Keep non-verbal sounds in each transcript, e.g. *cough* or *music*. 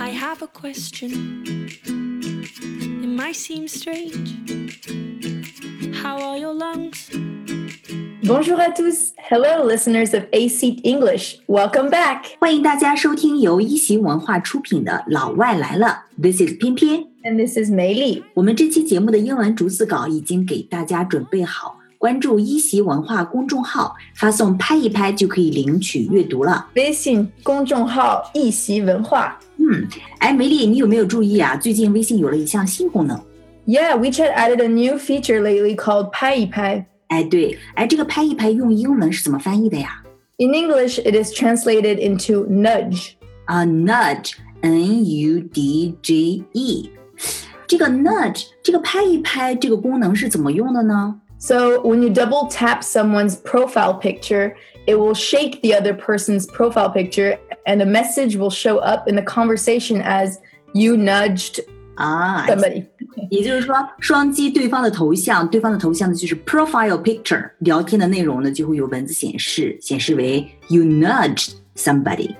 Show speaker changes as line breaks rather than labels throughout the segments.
I have a question. It might seem strange. How are your lungs?
Bonjour à tous. Hello, listeners of AC English. Welcome back.
欢迎大家收听由一席文化出品的《老外来了》。This is 翩翩
，and this is 梅莉。
我们这期节目的英文逐字稿已经给大家准备好。关注一席文化公众号，发送“拍一拍”就可以领取阅读了。
微信公众号一席文化。
嗯，哎，梅丽，你有没有注意啊？最近微信有了一项新功能。
Yeah, WeChat added a new feature lately called 拍一拍。
哎，对，哎，这个“拍一拍”用英文是怎么翻译的呀
？In English, it is translated into nudge.
啊、n u d g e n u d g e。这个 nudge，这个拍一拍这个功能是怎么用的呢？
So when you double tap someone's profile picture, it will shake the other person's profile picture and a message will show up in the conversation as you nudged
啊，
somebody.
也就是说，双击对方的头像，对方的头像呢就是 *laughs* profile picture，聊天的内容呢就会有文字显示，显示为 you nudged somebody。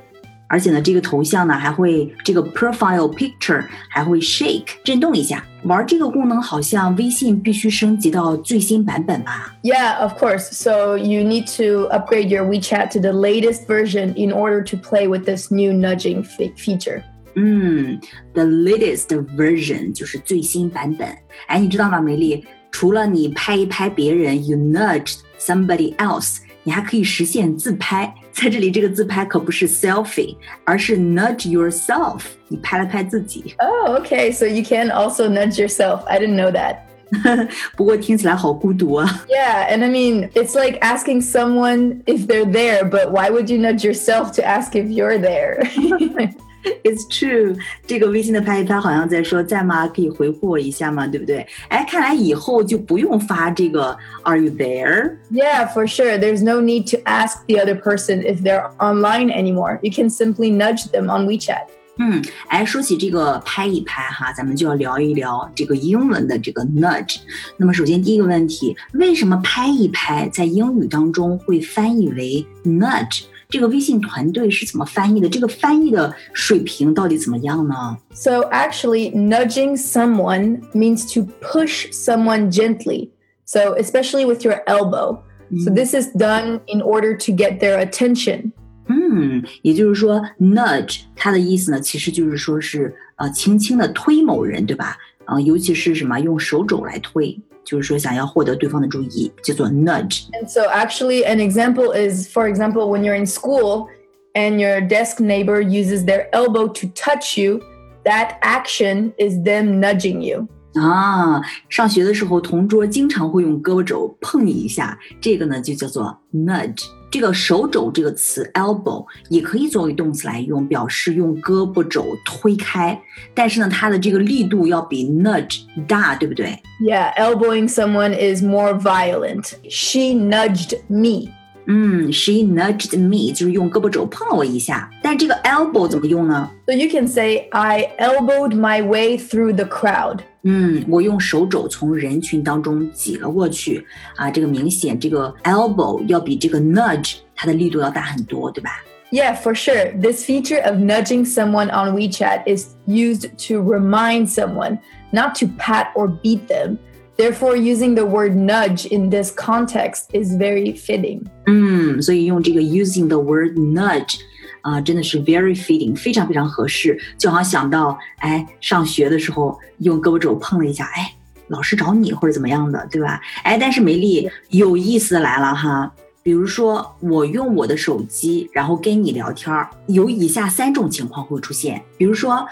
而且呢，这个头像呢还会这个 profile picture 还会 shake 震动一下。玩这个功能好像微信必须升级到最新版本吧
？Yeah, of course. So you need to upgrade your WeChat to the latest version in order to play with this new nudging feature.
嗯，the latest version 就是最新版本。哎，你知道吗，梅莉？除了你拍一拍别人，you nudged somebody else。你还可以实现自拍。在这里，这个自拍可不是 selfie，而是 nudge yourself，你拍了拍自己。
Oh, okay. So you can also nudge yourself. I didn't know that. *laughs*
不过听起来好孤独啊。
Yeah, and I mean, it's like asking someone if they're there, but why would you nudge yourself to ask if you're there? *laughs* *laughs*
It's true，这个微信的拍一拍好像在说在吗？可以回复我一下吗？对不对？哎，看来以后就不用发这个 Are you there？
yeah, for sure. There's no need to ask the other person if they're online anymore. You can simply nudge them on WeChat.
嗯，哎，说起这个拍一拍哈，咱们就要聊一聊这个英文的这个 nudge。那么，首先第一个问题，为什么拍一拍在英语当中会翻译为 nudge？ 这个微信团队是怎么翻译的？这个翻译的水平到底怎么样呢？
So actually, nudging someone means to push someone gently. So especially with your elbow. So this is done in order to get their attention.
嗯，也就是说，nudge 它的意思呢，其实就是说是呃，轻轻的推某人，对吧？啊、尤其是什么用手肘来推， 就是说想要获得对方的注意，叫做 nudge。
And so, actually, an example is for example, when you're in school and your desk neighbor uses their elbow to touch you, that action is them nudging you.
啊，上学的时候，同桌经常会用胳膊肘碰你一下，这个呢就叫做 nudge。 这个手肘这个词 elbow 也可以作为动词来用，表示用胳膊肘推开，但是呢，它的这个力度要比 nudge 大，对不对
？Yeah, elbowing someone is more violent. She nudged me.
嗯，she nudged me 就是用胳膊肘碰了我一下，但这个 elbow 怎么用呢？
So you can say, I elbowed my way through the crowd.
嗯，我用手肘从人群当中挤了过去啊，这个明显这个 elbow 要比这个 nudge 它的力度要大很多，对吧？
Yeah, for sure. This feature of nudging someone on WeChat is used to remind someone, not to pat or beat them. Therefore, using the word nudge in this context is very fitting.
嗯，所以用这个 using the word nudge 啊、呃，真的是 very fitting，非常非常合适。就好像想到，哎，上学的时候用胳膊肘碰了一下，哎，老师找你或者怎么样的，对吧？哎，但是梅莉有意思来了哈。比如说，我用我的手机，然后跟你聊天儿，有以下三种情况会出现。比如说，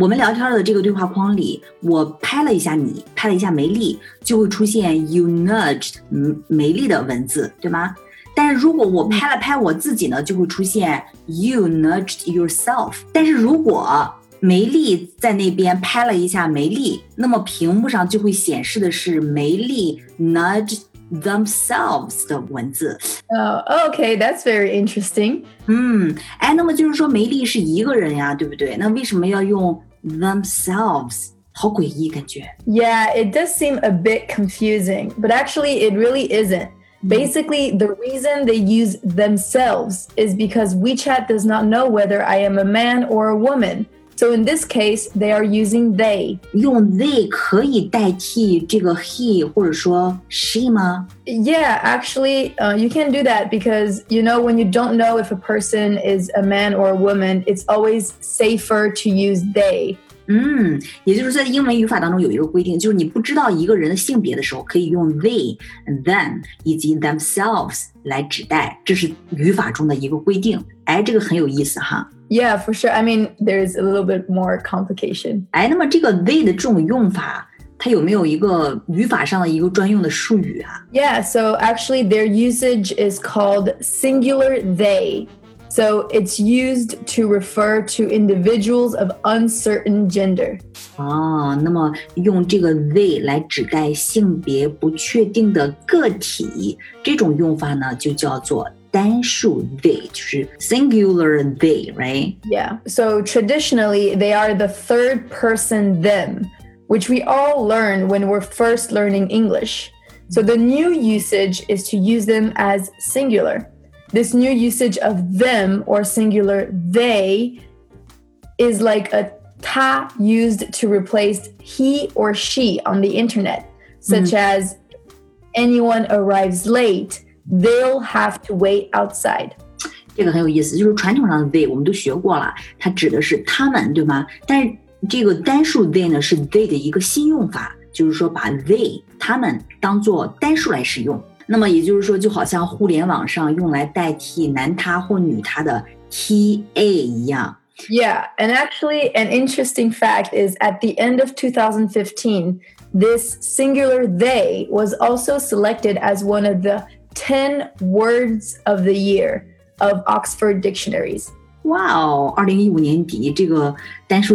我们聊天的这个对话框里，我拍了一下你，拍了一下梅丽，就会出现 you nudged 嗯梅丽的文字，对吗？但是如果我拍了拍我自己呢，就会出现 you nudged yourself。但是如果梅丽在那边拍了一下梅丽，那么屏幕上就会显示的是梅丽 nudged themselves 的文字。
Oh, okay, that's very interesting.
嗯，哎，那么就是说梅丽是一个人呀，对不对？那为什么要用 themselves？好诡异，感觉。
Yeah, it does seem a bit confusing, but actually, it really isn't. Basically, the reason they use themselves is because WeChat does not know whether I am a man or a woman. So in this case, they are using they.
用 they 可以代替这个 he 或者说 she 吗？
Yeah, actually, uh, you can do that because you know when you don't know if a person is a man or a woman, it's always safer to use they.
嗯，也就是在英文语法当中有一个规定，就是你不知道一个人的性别的时候，可以用 they、them 以及 themselves 来指代，这是语法中的一个规定。哎，这个很有意思哈。
Yeah, for sure. I mean, there's a little bit more complication.
哎，那么这个 they 的这种用法，它有没有一个语法上的一个专用的术语啊？
Yeah, so actually, their usage is called singular they. So it's used to refer to individuals of uncertain gender.
哦，那么用这个 they 来指代性别不确定的个体，这种用法呢，就叫做 单数 they，就是 singular they，right？
Yeah. So traditionally, they are the third person them, which we all learn when we're first learning English. So the new usage is to use them as singular. This new usage of them or singular they is like a ta used to replace he or she on the internet, such as anyone arrives late, they'll have to wait outside.
这个很有意思，就是传统上的 they 我们都学过了，它指的是他们，对吗？但是这个单数 they 呢，是 they 的一个新用法，就是说把 they 他们当做单数来使用。那么也就是说，就好像互联网上用来代替男他或女他的 ta 一样。
Yeah, and actually, an interesting fact is at the end of 2015, this singular they was also selected as one of the 10 words of the year of Oxford dictionaries.
Wow,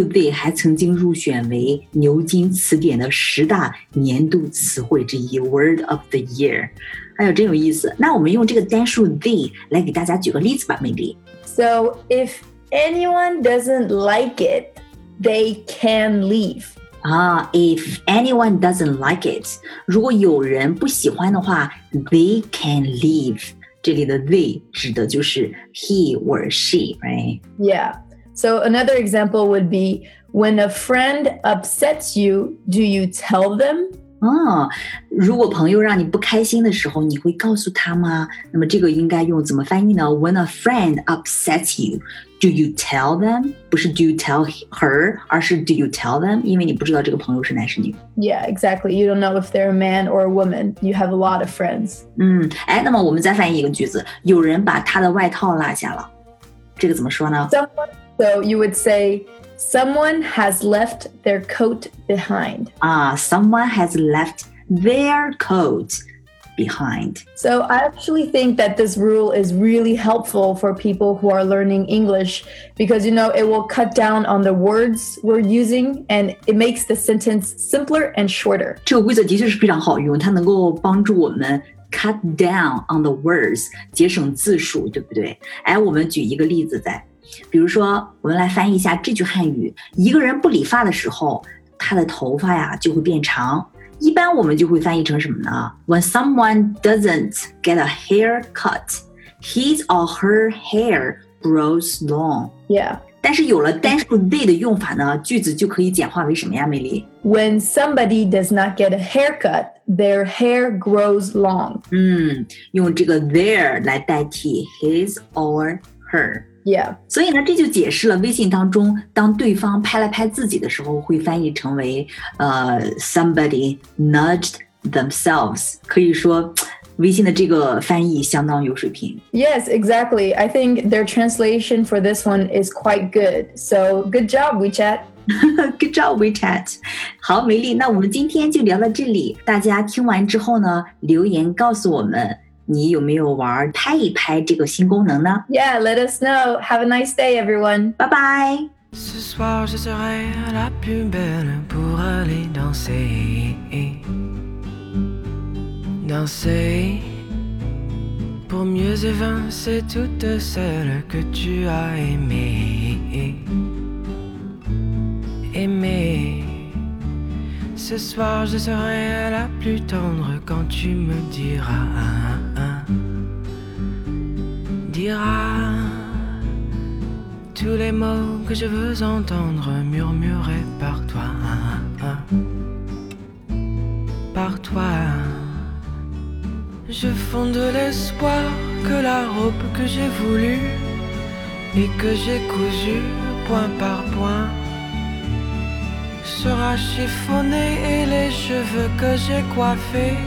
Z 还曾经入选为牛津词典的十大年度词汇之一 （Word of the Year）。哎呦，真有意思！那我们用这个单数 Z 来给大家举个例子吧，梅莉。
So if anyone doesn't like it, they can leave
啊，if anyone doesn't like it，如果有人不喜欢的话，they can leave。这里的 they 指的就是 he or she，right？
Yeah. So another example would be when a friend upsets you, do you tell them?
哦，如果朋友让你不开心的时候，你会告诉他吗？那么这个应该用怎么翻译呢？When a friend upsets you, do you tell them？不是 do you tell her，而是 do you tell them？因为你不知道这个朋友是男是女。
Yeah, exactly. You don't know if they're a man or a woman. You have a lot of friends.
嗯，哎，那么我们再翻译一个句子：有人把他的外套落下了，这个怎么说呢？
Someone, so you would say, someone has left their coat behind.
啊，someone has left their coat behind。
So I actually think that this rule is really helpful for people who are learning English because you know it will cut down on the words we're using and it makes the sentence simpler and shorter.
这个规则的确是非常好用，它能够帮助我们 cut down on the words，节省字数，对不对？哎，我们举一个例子在， 比如说，我们来翻译一下这句汉语：一个人不理发的时候，他的头发呀就会变长。一般我们就会翻译成什么呢？When someone doesn't get a haircut, his or her hair grows long.
Yeah.
但是有了单数 they 的用法呢，句子就可以简化为什么呀？梅莉
，When somebody does not get a haircut, their hair grows long。
嗯，用这个 their 来代替 his or her。
yeah，
所以呢，这就解释了微信当中，当对方拍了拍自己的时候，会翻译成为呃，somebody nudged themselves。可以说，微信的这个翻译相当有水平。
Yes, exactly. I think their translation for this one is quite good. So good job, WeChat. *laughs*
Good job, WeChat。好，梅莉，那我们今天就聊到这里。大家听完之后呢，留言告诉我们。你有没有玩拍一拍这个新功能呢？
Yeah, let us know. Have a nice day, everyone.
拜拜。
Ce soir, je serai la plus belle pour aller danser. Danser pour mieux évincer toutes celles que tu as aimées. Aimer. Ce soir, je serai la plus tendre quand tu me diras. Diras tous les mots que je veux entendre murmurés par toi. Par toi. Je fonde l'espoir que la robe que j'ai voulue et que j'ai cousue point par point sera chiffonnée et les cheveux que j'ai coiffés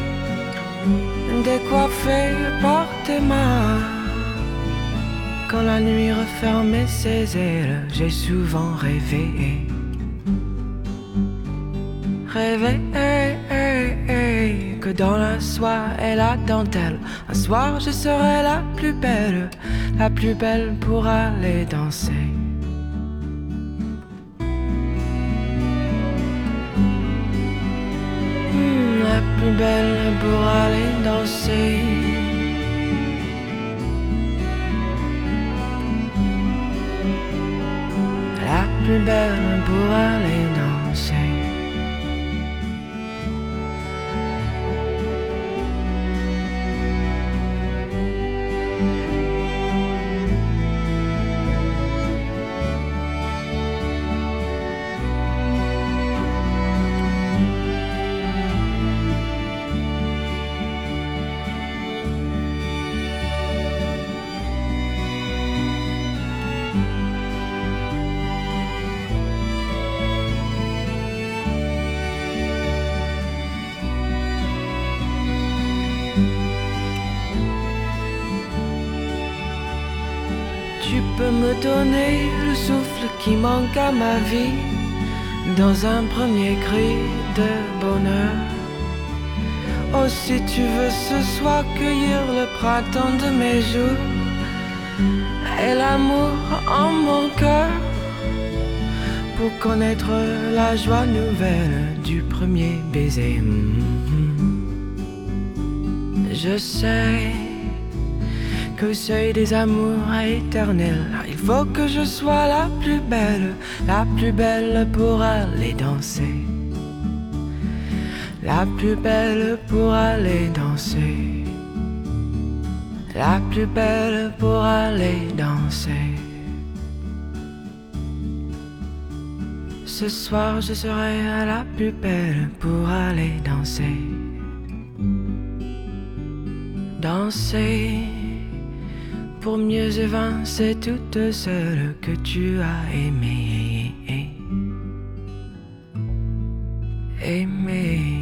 décoiffés par tes mains. Quand la nuit refermait ses ailes, j'ai souvent rêvé. Rêvé que dans la soie et la dentelle, un soir je serai la plus belle, la plus belle pour aller danser. Plus belle pour aller danser. La plus belle pour aller me donner le souffle qui manque à ma vie dans un premier cri de bonheur. Oh, si tu veux ce soir cueillir le printemps de mes jours et l'amour en mon cœur pour connaître la joie nouvelle du premier baiser. Mhm. Je sais qu'au seuil des amours éternels, il faut que je sois la plus belle, la plus belle pour aller danser. La plus belle pour aller danser. La plus belle pour aller danser. Ce soir, je serai la plus belle pour aller danser. Danser pour mieux évincer toutes celles que tu as aimées. Aimées.